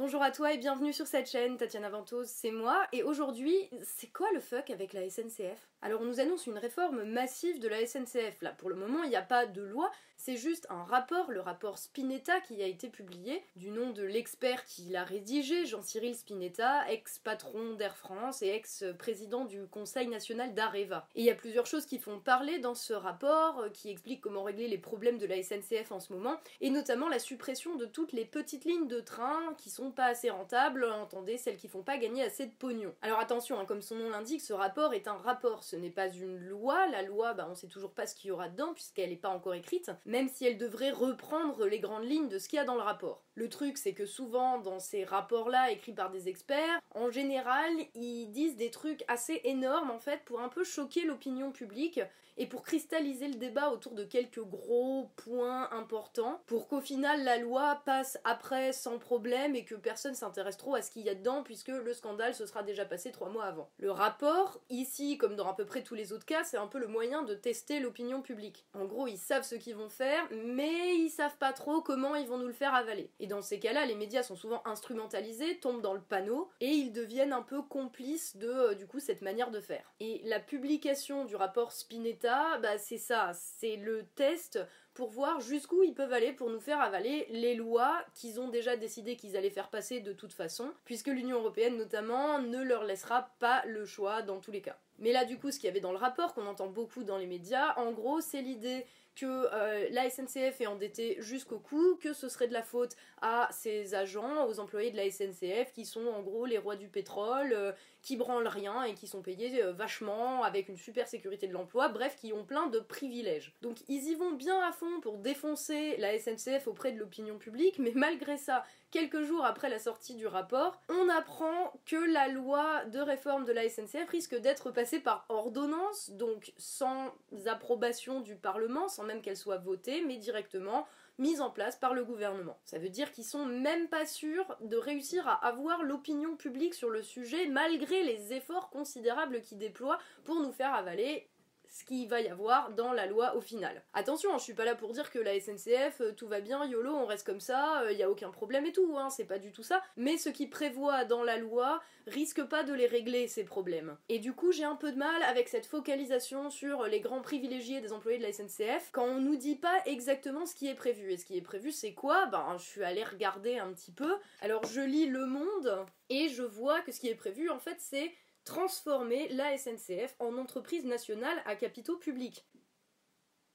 Bonjour à toi et bienvenue sur cette chaîne, Tatiana Ventos, c'est moi, et aujourd'hui, c'est quoi le fuck avec la SNCF Alors on nous annonce une réforme massive de la SNCF, là pour le moment il n'y a pas de loi, c'est juste un rapport, le rapport Spinetta qui a été publié, du nom de l'expert qui l'a rédigé, Jean-Cyril Spinetta, ex-patron d'Air France et ex-président du Conseil national d'Areva. Et il y a plusieurs choses qui font parler dans ce rapport, euh, qui expliquent comment régler les problèmes de la SNCF en ce moment, et notamment la suppression de toutes les petites lignes de train qui sont pas assez rentables, entendez, celles qui font pas gagner assez de pognon. Alors attention, hein, comme son nom l'indique, ce rapport est un rapport, ce n'est pas une loi. La loi, bah, on sait toujours pas ce qu'il y aura dedans puisqu'elle n'est pas encore écrite, même si elle devrait reprendre les grandes lignes de ce qu'il y a dans le rapport. Le truc, c'est que souvent, dans ces rapports-là, écrits par des experts, en général, ils disent des trucs assez énormes, en fait, pour un peu choquer l'opinion publique et pour cristalliser le débat autour de quelques gros points importants, pour qu'au final, la loi passe après sans problème et que personne s'intéresse trop à ce qu'il y a dedans, puisque le scandale se sera déjà passé trois mois avant. Le rapport, ici, comme dans à peu près tous les autres cas, c'est un peu le moyen de tester l'opinion publique. En gros, ils savent ce qu'ils vont faire, mais ils savent pas trop comment ils vont nous le faire avaler. Et dans ces cas-là, les médias sont souvent instrumentalisés, tombent dans le panneau, et ils deviennent un peu complices de, euh, du coup, cette manière de faire. Et la publication du rapport Spinetta, bah c'est ça, c'est le test pour voir jusqu'où ils peuvent aller pour nous faire avaler les lois qu'ils ont déjà décidé qu'ils allaient faire passer de toute façon, puisque l'Union européenne notamment ne leur laissera pas le choix dans tous les cas. Mais là, du coup, ce qu'il y avait dans le rapport, qu'on entend beaucoup dans les médias, en gros, c'est l'idée que euh, la SNCF est endettée jusqu'au cou, que ce serait de la faute à ses agents, aux employés de la SNCF, qui sont en gros les rois du pétrole, euh, qui branlent rien et qui sont payés euh, vachement, avec une super sécurité de l'emploi, bref, qui ont plein de privilèges. Donc ils y vont bien à fond pour défoncer la SNCF auprès de l'opinion publique, mais malgré ça, quelques jours après la sortie du rapport, on apprend que la loi de réforme de la SNCF risque d'être passée par ordonnance, donc sans approbation du Parlement, sans même qu'elle soit votée, mais directement mise en place par le gouvernement. Ça veut dire qu'ils sont même pas sûrs de réussir à avoir l'opinion publique sur le sujet malgré les efforts considérables qu'ils déploient pour nous faire avaler ce qu'il va y avoir dans la loi au final. Attention, je suis pas là pour dire que la SNCF, euh, tout va bien, YOLO, on reste comme ça, il euh, y a aucun problème et tout, hein, c'est pas du tout ça. Mais ce qui prévoit dans la loi risque pas de les régler, ces problèmes. Et du coup, j'ai un peu de mal avec cette focalisation sur les grands privilégiés des employés de la SNCF quand on nous dit pas exactement ce qui est prévu. Et ce qui est prévu, c'est quoi? Ben, je suis allée regarder un petit peu. Alors, je lis Le Monde et je vois que ce qui est prévu, en fait, c'est transformer la SNCF en entreprise nationale à capitaux publics.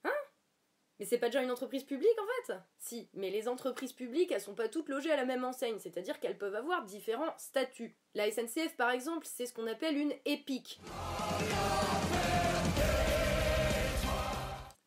Hein? Mais c'est pas déjà une entreprise publique en fait? Si, mais les entreprises publiques, elles sont pas toutes logées à la même enseigne, c'est-à-dire qu'elles peuvent avoir différents statuts. La SNCF par exemple, c'est ce qu'on appelle une EPIC.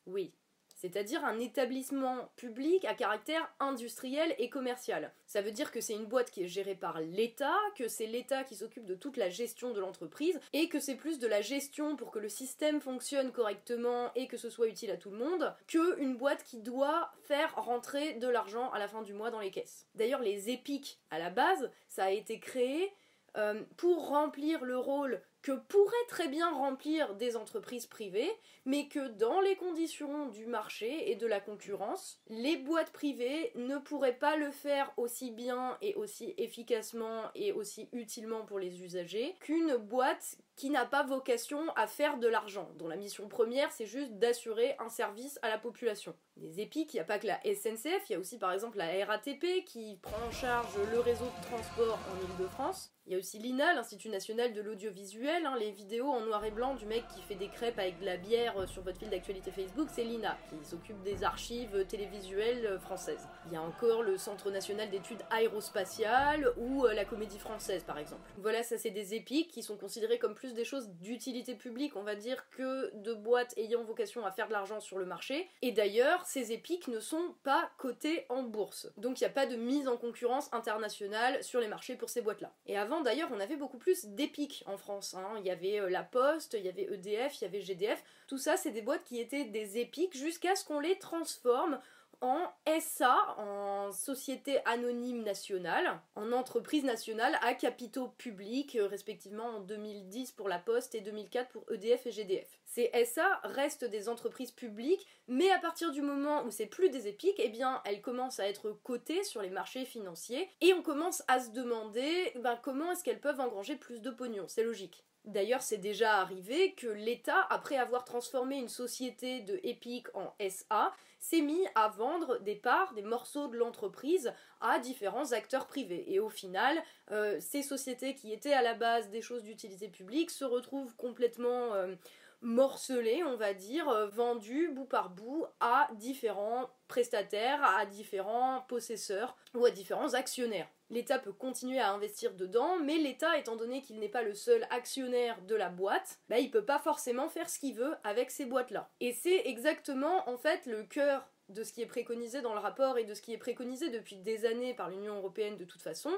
Oui, c'est-à-dire un établissement public à caractère industriel et commercial. Ça veut dire que c'est une boîte qui est gérée par l'État, que c'est l'État qui s'occupe de toute la gestion de l'entreprise, et que c'est plus de la gestion pour que le système fonctionne correctement et que ce soit utile à tout le monde, que une boîte qui doit faire rentrer de l'argent à la fin du mois dans les caisses. D'ailleurs, les épiques, à la base, ça a été créé euh, pour remplir le rôle que très bien remplir des entreprises privées, mais que dans les conditions du marché et de la concurrence, les boîtes privées ne pourraient pas le faire aussi bien et aussi efficacement et aussi utilement pour les usagers qu'une boîte qui n'a pas vocation à faire de l'argent, dont la mission première c'est juste d'assurer un service à la population. Des EPIC, il n'y a pas que la SNCF, il y a aussi par exemple la RATP qui prend en charge le réseau de transport en Ile-de-France. Il y a aussi l'INA, l'Institut national de l'audiovisuel, hein, les vidéos en noir et blanc du mec qui fait des crêpes avec de la bière euh, sur votre fil d'actualité Facebook, c'est l'INA, qui s'occupe des archives télévisuelles euh, françaises. Il y a encore le Centre national d'études aérospatiales ou euh, la Comédie française par exemple. Voilà, ça c'est des EPIC qui sont considérés comme plus des choses d'utilité publique, on va dire, que de boîtes ayant vocation à faire de l'argent sur le marché. Et d'ailleurs, ces EPIC ne sont pas cotés en bourse. Donc il n'y a pas de mise en concurrence internationale sur les marchés pour ces boîtes-là. Et avant, d'ailleurs, on avait beaucoup plus d'épiques en France. Hein. Il y avait euh, La Poste, il y avait EDF, il y avait GDF. Tout ça, c'est des boîtes qui étaient des épiques jusqu'à ce qu'on les transforme en SA, en société anonyme nationale, en entreprise nationale à capitaux publics, euh, respectivement en 2010 pour la Poste et 2004 pour EDF et GDF. Ces SA restent des entreprises publiques, mais à partir du moment où c'est plus des épiques, eh bien elles commencent à être cotées sur les marchés financiers et on commence à se demander ben, comment est-ce qu'elles peuvent engranger plus de pognon? C'est logique. D'ailleurs, c'est déjà arrivé que l'État, après avoir transformé une société de Epic en SA, s'est mis à vendre des parts, des morceaux de l'entreprise à différents acteurs privés. Et au final, euh, ces sociétés qui étaient à la base des choses d'utilité publique se retrouvent complètement euh, morcelées, on va dire, euh, vendues bout par bout à différents prestataires, à différents possesseurs ou à différents actionnaires. L'État peut continuer à investir dedans, mais l'État, étant donné qu'il n'est pas le seul actionnaire de la boîte, bah, il peut pas forcément faire ce qu'il veut avec ces boîtes-là. Et c'est exactement en fait le cœur de ce qui est préconisé dans le rapport et de ce qui est préconisé depuis des années par l'Union européenne de toute façon,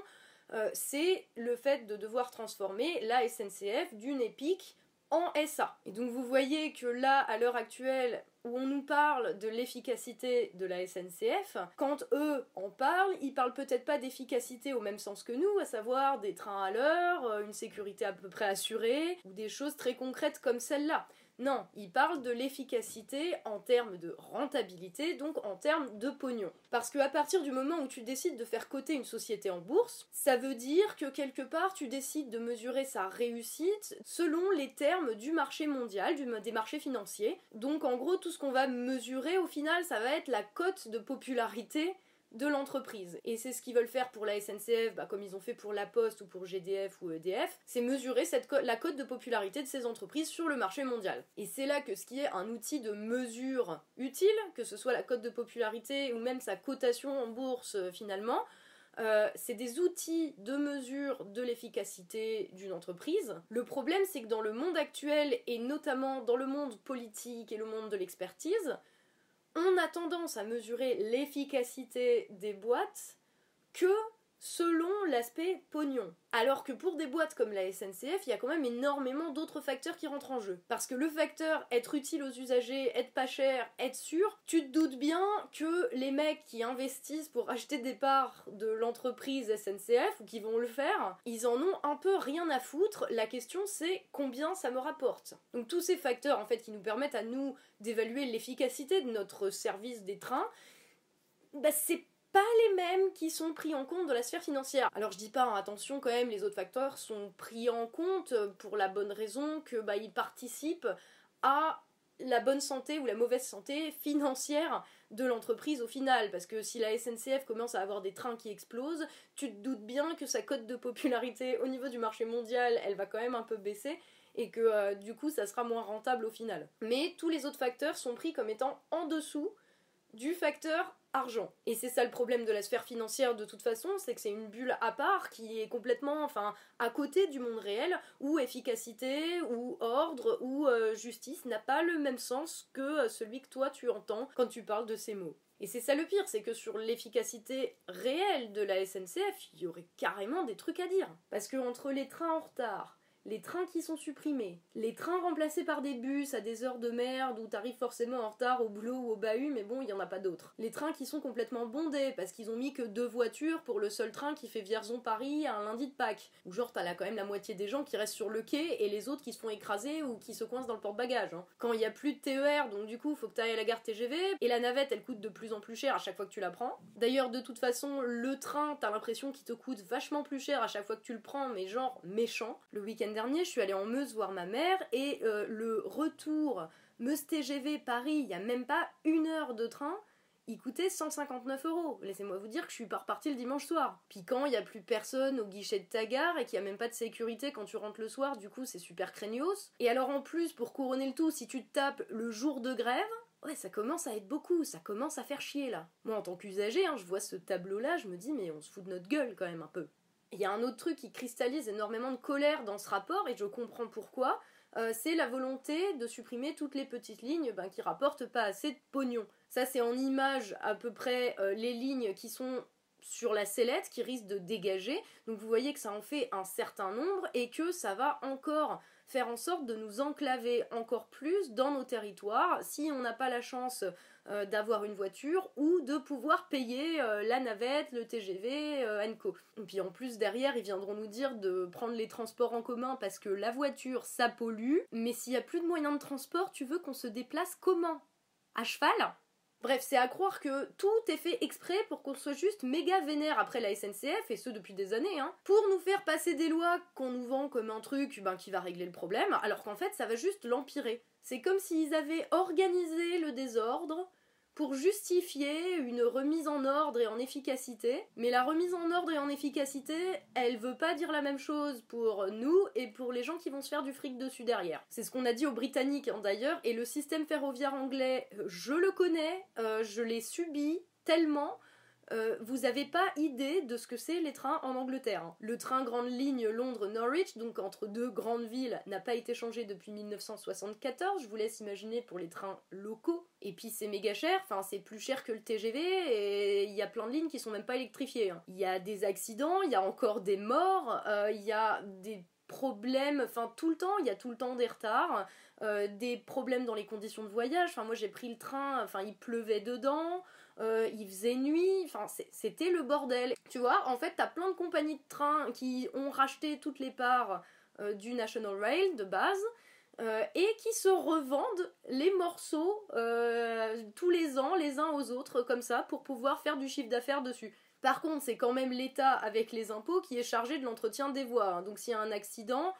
euh, c'est le fait de devoir transformer la SNCF d'une EPIC en SA. Et donc vous voyez que là, à l'heure actuelle, où on nous parle de l'efficacité de la SNCF, quand eux en parlent, ils parlent peut-être pas d'efficacité au même sens que nous, à savoir des trains à l'heure, euh, une sécurité à peu près assurée, ou des choses très concrètes comme celle-là. Non, il parle de l'efficacité en termes de rentabilité, donc en termes de pognon. Parce qu'à partir du moment où tu décides de faire coter une société en bourse, ça veut dire que quelque part tu décides de mesurer sa réussite selon les termes du marché mondial, des marchés financiers. Donc en gros, tout ce qu'on va mesurer au final, ça va être la cote de popularité de l'entreprise. Et c'est ce qu'ils veulent faire pour la SNCF, bah, comme ils ont fait pour La Poste ou pour GDF ou EDF, c'est mesurer cette la cote de popularité de ces entreprises sur le marché mondial. Et c'est là que ce qui est un outil de mesure utile, que ce soit la cote de popularité ou même sa cotation en bourse euh, finalement, euh, c'est des outils de mesure de l'efficacité d'une entreprise. Le problème, c'est que dans le monde actuel, et notamment dans le monde politique et le monde de l'expertise, on a tendance à mesurer l'efficacité des boîtes que selon l'aspect pognon. Alors que pour des boîtes comme la SNCF, il y a quand même énormément d'autres facteurs qui rentrent en jeu. Parce que le facteur être utile aux usagers, être pas cher, être sûr, tu te doutes bien que les mecs qui investissent pour acheter des parts de l'entreprise SNCF ou qui vont le faire, ils en ont un peu rien à foutre. La question c'est combien ça me rapporte. Donc tous ces facteurs en fait qui nous permettent à nous d'évaluer l'efficacité de notre service des trains, bah c'est pas les mêmes qui sont pris en compte dans la sphère financière. Alors je dis pas, hein, attention quand même, les autres facteurs sont pris en compte pour la bonne raison que bah, ils participent à la bonne santé ou la mauvaise santé financière de l'entreprise au final. Parce que si la SNCF commence à avoir des trains qui explosent, tu te doutes bien que sa cote de popularité au niveau du marché mondial, elle va quand même un peu baisser et que euh, du coup ça sera moins rentable au final. Mais tous les autres facteurs sont pris comme étant en dessous du facteur argent. Et c'est ça le problème de la sphère financière de toute façon, c'est que c'est une bulle à part qui est complètement, enfin, à côté du monde réel, où efficacité, ou ordre, ou euh, justice n'a pas le même sens que euh, celui que toi tu entends quand tu parles de ces mots. Et c'est ça le pire, c'est que sur l'efficacité réelle de la SNCF, il y aurait carrément des trucs à dire. Parce que entre les trains en retard, les trains qui sont supprimés, les trains remplacés par des bus à des heures de merde où t'arrives forcément en retard au boulot ou au bahut, mais bon, il y en a pas d'autres. Les trains qui sont complètement bondés parce qu'ils ont mis que deux voitures pour le seul train qui fait Vierzon-Paris un lundi de Pâques. Ou genre, t'as là quand même la moitié des gens qui restent sur le quai et les autres qui se font écraser ou qui se coincent dans le porte-bagages. Hein. Quand il y a plus de TER, donc du coup, faut que t'ailles à la gare TGV et la navette, elle coûte de plus en plus cher à chaque fois que tu la prends. D'ailleurs, de toute façon, le train, t'as l'impression qu'il te coûte vachement plus cher à chaque fois que tu le prends, mais genre méchant. Le week-end dernier, je suis allée en Meuse voir ma mère et euh, le retour Meuse TGV Paris, il n'y a même pas une heure de train, il coûtait 159 euros. Laissez-moi vous dire que je suis pas repartie le dimanche soir. Puis quand il y a plus personne au guichet de ta gare et qu'il y a même pas de sécurité quand tu rentres le soir, du coup c'est super craignos. Et alors en plus, pour couronner le tout, si tu te tapes le jour de grève, ouais, ça commence à être beaucoup, ça commence à faire chier là. Moi en tant qu'usager, hein, je vois ce tableau là, je me dis mais on se fout de notre gueule quand même un peu. Il y a un autre truc qui cristallise énormément de colère dans ce rapport, et je comprends pourquoi, euh, c'est la volonté de supprimer toutes les petites lignes ben, qui rapportent pas assez de pognon. Ça, c'est en image à peu près euh, les lignes qui sont sur la sellette qui risquent de dégager. Donc vous voyez que ça en fait un certain nombre et que ça va encore faire en sorte de nous enclaver encore plus dans nos territoires. Si on n'a pas la chance euh, d'avoir une voiture ou de pouvoir payer euh, la navette, le TGV, Enco. Et puis en plus derrière ils viendront nous dire de prendre les transports en commun parce que la voiture ça pollue, mais s'il y a plus de moyens de transport, tu veux qu'on se déplace comment? À cheval? Bref, c'est à croire que tout est fait exprès pour qu'on soit juste méga vénère après la SNCF, et ce depuis des années, hein, pour nous faire passer des lois qu'on nous vend comme un truc ben, qui va régler le problème, alors qu'en fait ça va juste l'empirer. C'est comme s'ils avaient organisé le désordre pour justifier une remise en ordre et en efficacité. Mais la remise en ordre et en efficacité, elle veut pas dire la même chose pour nous et pour les gens qui vont se faire du fric dessus derrière. C'est ce qu'on a dit aux Britanniques hein, d'ailleurs, et le système ferroviaire anglais, je le connais, euh, je l'ai subi tellement euh, vous avez pas idée de ce que c'est les trains en Angleterre. Hein. Le train grande ligne Londres-Norwich, donc entre deux grandes villes, n'a pas été changé depuis 1974. Je vous laisse imaginer pour les trains locaux. Et puis c'est méga cher, enfin c'est plus cher que le TGV et il y a plein de lignes qui sont même pas électrifiées. Hein. Il y a des accidents, il y a encore des morts, euh, il y a des problèmes, enfin tout le temps, il y a tout le temps des retards, euh, des problèmes dans les conditions de voyage. Enfin moi j'ai pris le train, enfin il pleuvait dedans. Euh, il faisait nuit, enfin c'était le bordel. Tu vois, en fait, t'as plein de compagnies de train qui ont racheté toutes les parts euh, du National Rail de base. Euh, et qui se revendent les morceaux tous les ans les uns aux autres comme ça pour pouvoir faire du chiffre d'affaires dessus. Par contre, c'est quand même l'État avec les impôts qui est chargé de l'entretien des voies. Hein. Donc s'il y a un accident,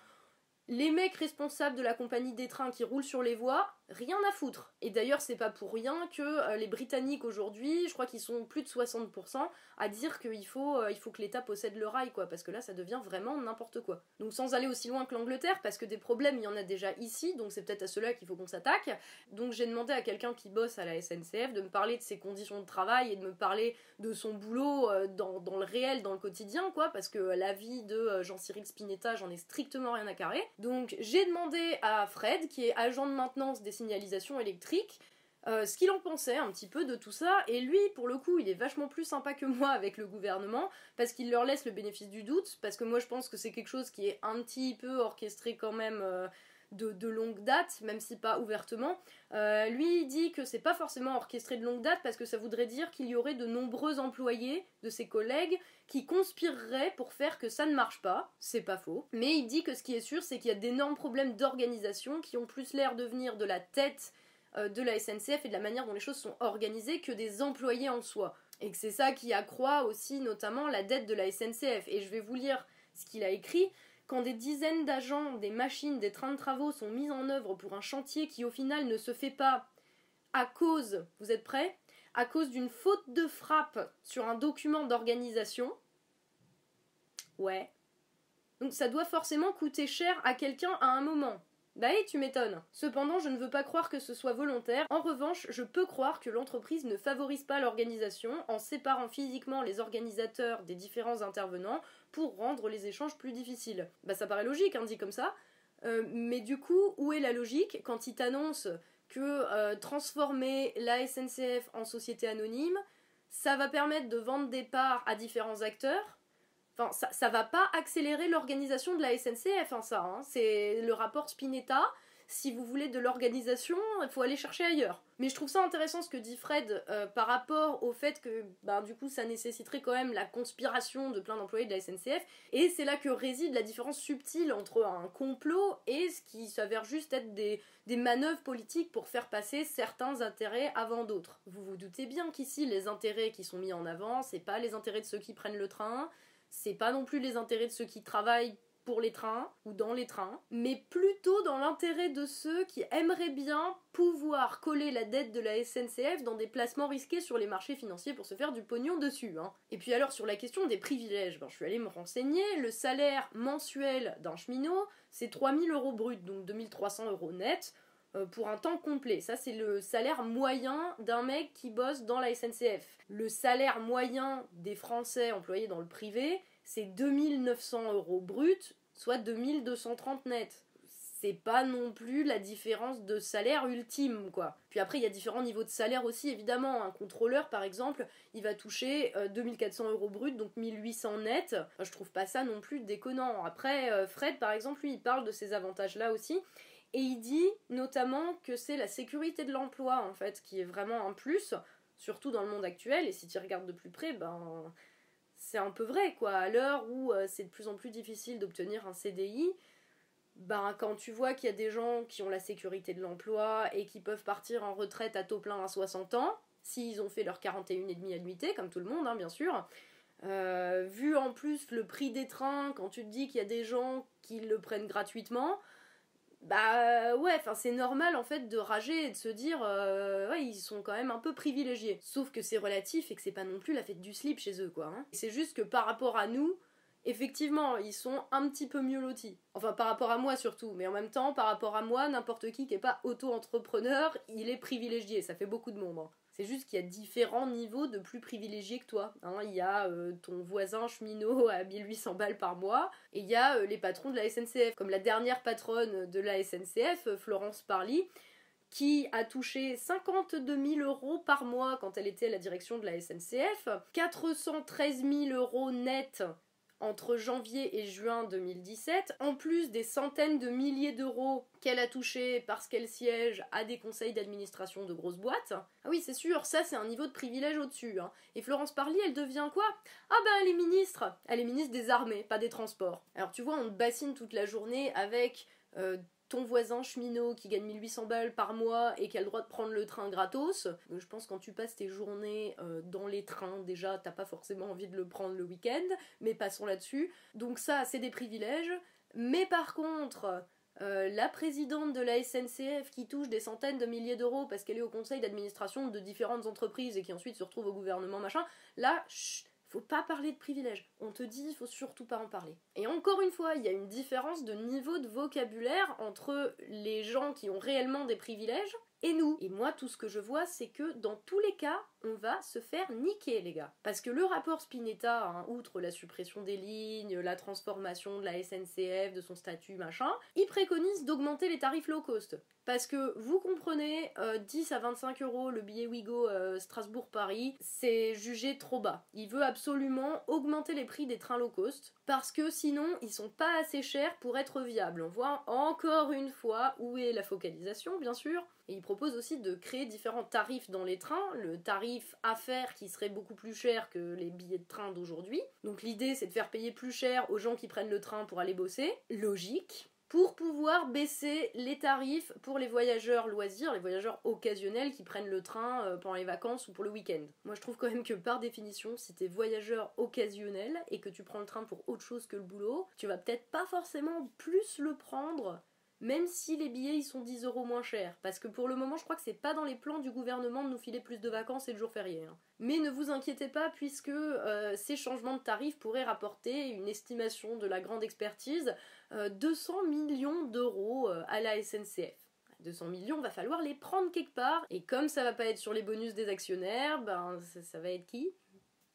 les mecs responsables de la compagnie des trains qui roulent sur les voies, rien à foutre. Et d'ailleurs, c'est pas pour rien que euh, les Britanniques aujourd'hui, je crois qu'ils sont plus de 60% à dire qu'il faut, euh, il faut que l'État possède le rail, quoi, parce que là, ça devient vraiment n'importe quoi. Donc, sans aller aussi loin que l'Angleterre, parce que des problèmes, il y en a déjà ici, donc c'est peut-être à cela qu'il faut qu'on s'attaque. Donc, j'ai demandé à quelqu'un qui bosse à la SNCF de me parler de ses conditions de travail et de me parler de son boulot euh, dans, dans le réel, dans le quotidien, quoi, parce que la vie de Jean-Cyril Spinetta, j'en ai strictement rien à carrer. Donc, j'ai demandé à Fred, qui est agent de maintenance des signalisation électrique, euh, ce qu'il en pensait un petit peu de tout ça. Et lui, pour le coup, il est vachement plus sympa que moi avec le gouvernement, parce qu'il leur laisse le bénéfice du doute, parce que moi je pense que c'est quelque chose qui est un petit peu orchestré quand même. Euh, de, longue date, même si pas ouvertement. Euh, lui, il dit que c'est pas forcément orchestré de longue date parce que ça voudrait dire qu'il y aurait de nombreux employés de ses collègues qui conspireraient pour faire que ça ne marche pas. C'est pas faux. Mais il dit que ce qui est sûr, c'est qu'il y a d'énormes problèmes d'organisation qui ont plus l'air de venir de la tête euh, de la SNCF et de la manière dont les choses sont organisées que des employés en soi. Et que c'est ça qui accroît aussi notamment la dette de la SNCF. Et je vais vous lire ce qu'il a écrit quand des dizaines d'agents, des machines, des trains de travaux sont mis en œuvre pour un chantier qui au final ne se fait pas à cause, vous êtes prêts À cause d'une faute de frappe sur un document d'organisation. Ouais. Donc ça doit forcément coûter cher à quelqu'un à un moment. Bah oui, tu m'étonnes. Cependant, je ne veux pas croire que ce soit volontaire. En revanche, je peux croire que l'entreprise ne favorise pas l'organisation en séparant physiquement les organisateurs des différents intervenants pour rendre les échanges plus difficiles. Bah ça paraît logique, hein, dit comme ça. Euh, mais du coup, où est la logique quand il t'annonce que euh, transformer la SNCF en société anonyme, ça va permettre de vendre des parts à différents acteurs? Enfin, ça, ça va pas accélérer l'organisation de la SNCF, hein, ça. Hein. C'est le rapport Spinetta. Si vous voulez de l'organisation, il faut aller chercher ailleurs. Mais je trouve ça intéressant ce que dit Fred euh, par rapport au fait que ben, du coup ça nécessiterait quand même la conspiration de plein d'employés de la SNCF. Et c'est là que réside la différence subtile entre un complot et ce qui s'avère juste être des, des manœuvres politiques pour faire passer certains intérêts avant d'autres. Vous vous doutez bien qu'ici les intérêts qui sont mis en avant, c'est pas les intérêts de ceux qui prennent le train, c'est pas non plus les intérêts de ceux qui travaillent pour les trains ou dans les trains, mais plutôt dans l'intérêt de ceux qui aimeraient bien pouvoir coller la dette de la SNCF dans des placements risqués sur les marchés financiers pour se faire du pognon dessus. Hein. Et puis alors sur la question des privilèges, ben, je suis allée me renseigner, le salaire mensuel d'un cheminot, c'est 3000 euros brut, donc 2300 euros net. Euh, pour un temps complet. Ça, c'est le salaire moyen d'un mec qui bosse dans la SNCF. Le salaire moyen des Français employés dans le privé, c'est 2900 euros brut, soit 2230 net. C'est pas non plus la différence de salaire ultime, quoi. Puis après, il y a différents niveaux de salaire aussi, évidemment. Un contrôleur, par exemple, il va toucher 2400 euh, euros brut, donc 1800 net. Je trouve pas ça non plus déconnant. Après, euh, Fred, par exemple, lui, il parle de ces avantages-là aussi. Et il dit notamment que c'est la sécurité de l'emploi en fait qui est vraiment un plus, surtout dans le monde actuel. Et si tu regardes de plus près, ben c'est un peu vrai quoi. À l'heure où euh, c'est de plus en plus difficile d'obtenir un CDI, ben quand tu vois qu'il y a des gens qui ont la sécurité de l'emploi et qui peuvent partir en retraite à taux plein à 60 ans, s'ils ont fait leur 41 et demi annuité, comme tout le monde hein, bien sûr. Euh, vu en plus le prix des trains, quand tu te dis qu'il y a des gens qui le prennent gratuitement, bah ouais, enfin c'est normal en fait de rager et de se dire euh, ouais ils sont quand même un peu privilégiés. Sauf que c'est relatif et que c'est pas non plus la fête du slip chez eux quoi. Hein. C'est juste que par rapport à nous, effectivement ils sont un petit peu mieux lotis. Enfin par rapport à moi surtout, mais en même temps par rapport à moi n'importe qui qui est pas auto-entrepreneur il est privilégié, ça fait beaucoup de monde. Hein. C'est juste qu'il y a différents niveaux de plus privilégiés que toi. Hein. il y a euh, ton voisin cheminot à 1800 balles par mois, et il y a euh, les patrons de la SNCF, comme la dernière patronne de la SNCF, euh, Florence Parly, qui a touché 52 000 euros par mois quand elle était à la direction de la SNCF, 413 000 euros net entre janvier et juin 2017, en plus des centaines de milliers d'euros qu'elle a touchés parce qu'elle siège à des conseils d'administration de grosses boîtes. Ah oui, c'est sûr, ça c'est un niveau de privilège au-dessus. Hein. Et Florence Parly, elle devient quoi? Ah ben elle est ministre Elle est ministre des armées, pas des transports. Alors tu vois, on te bassine toute la journée avec euh, ton voisin cheminot qui gagne 1800 balles par mois et qui a le droit de prendre le train gratos. Je pense quand tu passes tes journées euh, dans les trains, déjà t'as pas forcément envie de le prendre le week-end, mais passons là-dessus. Donc ça, c'est des privilèges. Mais par contre, euh, la présidente de la SNCF qui touche des centaines de milliers d'euros parce qu'elle est au conseil d'administration de différentes entreprises et qui ensuite se retrouve au gouvernement, machin, là, chut, faut pas parler de privilèges. On te dit, il faut surtout pas en parler. Et encore une fois, il y a une différence de niveau de vocabulaire entre les gens qui ont réellement des privilèges et nous. Et moi, tout ce que je vois, c'est que dans tous les cas, on va se faire niquer, les gars. Parce que le rapport Spinetta, hein, outre la suppression des lignes, la transformation de la SNCF, de son statut, machin, il préconise d'augmenter les tarifs low cost. Parce que vous comprenez, 10 euh, à 25 euros le billet Wigo euh, Strasbourg-Paris, c'est jugé trop bas. Il veut absolument augmenter les prix des trains low cost parce que sinon ils sont pas assez chers pour être viables. On voit encore une fois où est la focalisation, bien sûr. Et il propose aussi de créer différents tarifs dans les trains. Le tarif affaire qui serait beaucoup plus cher que les billets de train d'aujourd'hui. Donc l'idée c'est de faire payer plus cher aux gens qui prennent le train pour aller bosser. Logique pour pouvoir baisser les tarifs pour les voyageurs loisirs, les voyageurs occasionnels qui prennent le train euh, pendant les vacances ou pour le week-end. Moi je trouve quand même que par définition, si t'es voyageur occasionnel et que tu prends le train pour autre chose que le boulot, tu vas peut-être pas forcément plus le prendre même si les billets ils sont 10 euros moins chers. Parce que pour le moment, je crois que c'est pas dans les plans du gouvernement de nous filer plus de vacances et de jours fériés. Hein. Mais ne vous inquiétez pas, puisque euh, ces changements de tarifs pourraient rapporter une estimation de la grande expertise 200 euh, millions d'euros euh, à la SNCF. 200 millions, va falloir les prendre quelque part. Et comme ça va pas être sur les bonus des actionnaires, ben ça, va être qui?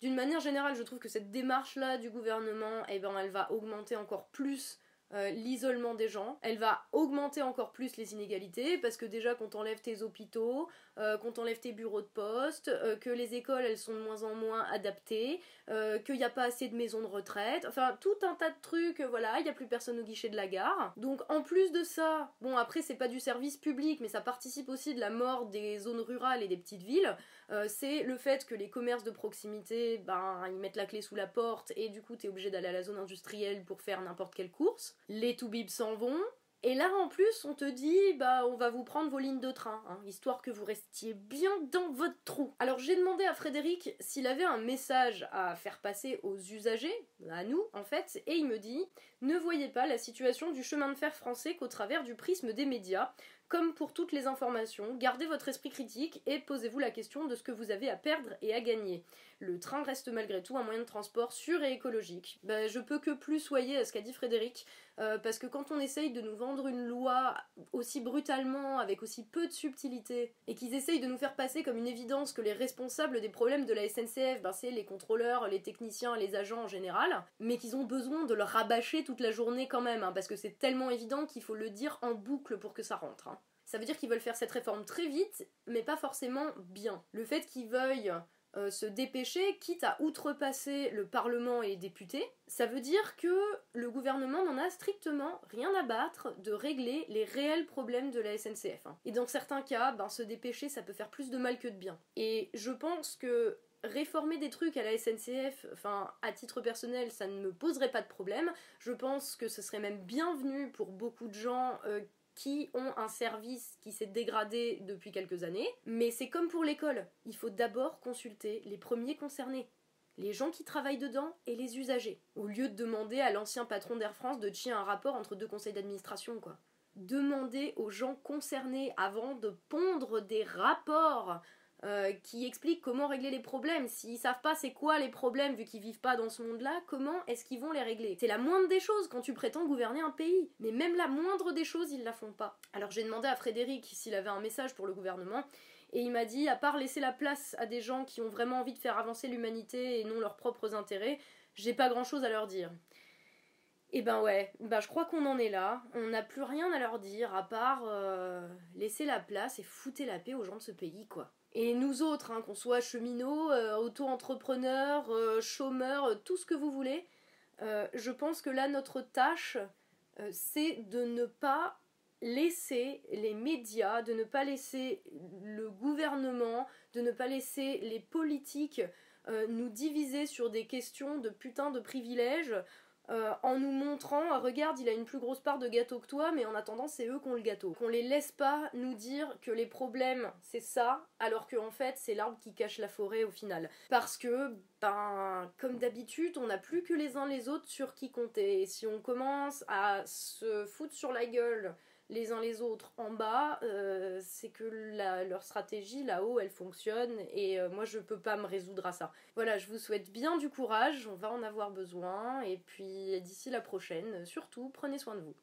D'une manière générale, je trouve que cette démarche-là du gouvernement, eh ben, elle va augmenter encore plus euh, l'isolement des gens. Elle va augmenter encore plus les inégalités parce que déjà qu'on t'enlève tes hôpitaux, euh, qu'on t'enlève tes bureaux de poste, euh, que les écoles elles sont de moins en moins adaptées, qu'il n'y a pas assez de maisons de retraite, enfin tout un tas de trucs, voilà, il n'y a plus personne au guichet de la gare. Donc en plus de ça, bon après c'est pas du service public mais ça participe aussi de la mort des zones rurales et des petites villes, c'est le fait que les commerces de proximité, ben ils mettent la clé sous la porte et du coup t'es obligé d'aller à la zone industrielle pour faire n'importe quelle course les toubibs s'en vont. Et là, en plus, on te dit, bah, on va vous prendre vos lignes de train, hein, histoire que vous restiez bien dans votre trou. Alors, j'ai demandé à Frédéric s'il avait un message à faire passer aux usagers, à nous, en fait, et il me dit, ne voyez pas la situation du chemin de fer français qu'au travers du prisme des médias. Comme pour toutes les informations, gardez votre esprit critique et posez-vous la question de ce que vous avez à perdre et à gagner. Le train reste malgré tout un moyen de transport sûr et écologique. Ben, je peux que plus soyer à ce qu'a dit Frédéric, euh, parce que quand on essaye de nous vendre une loi aussi brutalement, avec aussi peu de subtilité, et qu'ils essayent de nous faire passer comme une évidence que les responsables des problèmes de la SNCF, ben, c'est les contrôleurs, les techniciens, les agents en général, mais qu'ils ont besoin de le rabâcher toute la journée quand même, hein, parce que c'est tellement évident qu'il faut le dire en boucle pour que ça rentre. Hein. Ça veut dire qu'ils veulent faire cette réforme très vite, mais pas forcément bien. Le fait qu'ils veuillent euh, se dépêcher, quitte à outrepasser le Parlement et les députés, ça veut dire que le gouvernement n'en a strictement rien à battre de régler les réels problèmes de la SNCF. Hein. Et dans certains cas, ben, se dépêcher, ça peut faire plus de mal que de bien. Et je pense que réformer des trucs à la SNCF, enfin à titre personnel, ça ne me poserait pas de problème. Je pense que ce serait même bienvenu pour beaucoup de gens euh, qui ont un service qui s'est dégradé depuis quelques années. Mais c'est comme pour l'école, il faut d'abord consulter les premiers concernés. Les gens qui travaillent dedans et les usagers. Au lieu de demander à l'ancien patron d'Air France de chier un rapport entre deux conseils d'administration, quoi. Demandez aux gens concernés avant de pondre des rapports euh, qui expliquent comment régler les problèmes. S'ils savent pas c'est quoi les problèmes vu qu'ils vivent pas dans ce monde-là, comment est-ce qu'ils vont les régler? C'est la moindre des choses quand tu prétends gouverner un pays. Mais même la moindre des choses, ils la font pas. Alors j'ai demandé à Frédéric s'il avait un message pour le gouvernement. Et il m'a dit, à part laisser la place à des gens qui ont vraiment envie de faire avancer l'humanité et non leurs propres intérêts, j'ai pas grand chose à leur dire. Et eh ben ouais, ben je crois qu'on en est là. On n'a plus rien à leur dire à part euh, laisser la place et foutre la paix aux gens de ce pays, quoi. Et nous autres, hein, qu'on soit cheminots, euh, auto-entrepreneurs, euh, chômeurs, euh, tout ce que vous voulez, je pense que là, notre tâche, c'est de ne pas laisser les médias, de ne pas laisser le gouvernement, de ne pas laisser les politiques nous diviser sur des questions de putain de privilèges euh, en nous montrant, ah, regarde, il a une plus grosse part de gâteau que toi, mais en attendant, c'est eux qui ont le gâteau. Qu'on les laisse pas nous dire que les problèmes, c'est ça, alors qu'en en fait, c'est l'arbre qui cache la forêt au final. Parce que, ben, comme d'habitude, on n'a plus que les uns les autres sur qui compter. Et si on commence à se foutre sur la gueule les uns les autres en bas, euh, c'est que leur stratégie là-haut, elle fonctionne et euh, moi je peux pas me résoudre à ça. Voilà, je vous souhaite bien du courage, on va en avoir besoin et puis d'ici la prochaine, surtout prenez soin de vous.